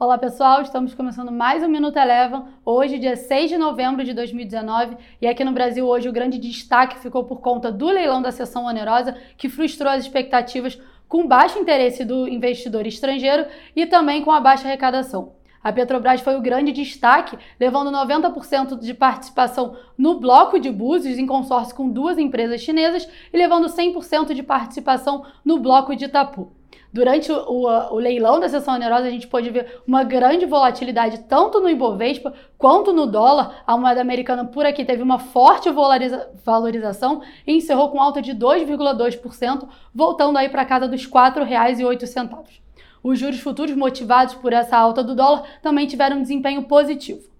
Olá pessoal, estamos começando mais um Minuto Eleven, hoje dia 6 de novembro de 2019 e aqui no Brasil hoje o grande destaque ficou por conta do leilão da sessão onerosa que frustrou as expectativas com baixo interesse do investidor estrangeiro e também com a baixa arrecadação. A Petrobras foi o grande destaque, levando 90% de participação no bloco de Búzios, em consórcio com duas empresas chinesas, e levando 100% de participação no bloco de Itapu. Durante o, o, o, leilão da sessão onerosa, a gente pôde ver uma grande volatilidade tanto no Ibovespa quanto no dólar. A moeda americana por aqui teve uma forte valorização e encerrou com alta de 2,2%, voltando aí para casa dos R$ 4,08. Os juros futuros motivados por essa alta do dólar também tiveram um desempenho positivo.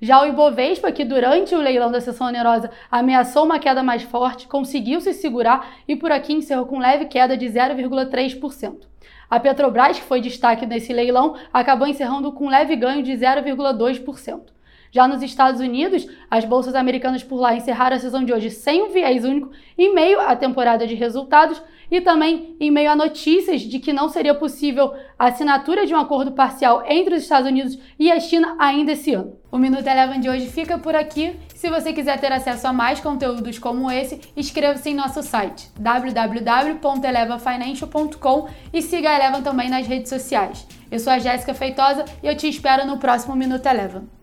Já o Ibovespa, que durante o leilão da sessão onerosa ameaçou uma queda mais forte, conseguiu se segurar e por aqui encerrou com leve queda de 0,3%. A Petrobras, que foi destaque nesse leilão, acabou encerrando com leve ganho de 0,2%. Já nos Estados Unidos, as bolsas americanas por lá encerraram a sessão de hoje sem um viés único, em meio à temporada de resultados e também em meio a notícias de que não seria possível a assinatura de um acordo parcial entre os Estados Unidos e a China ainda esse ano. O Minuto Eleven de hoje fica por aqui. Se você quiser ter acesso a mais conteúdos como esse, inscreva-se em nosso site www.elevafinancial.com e siga a Eleven também nas redes sociais. Eu sou a Jéssica Feitosa e eu te espero no próximo Minuto Eleven.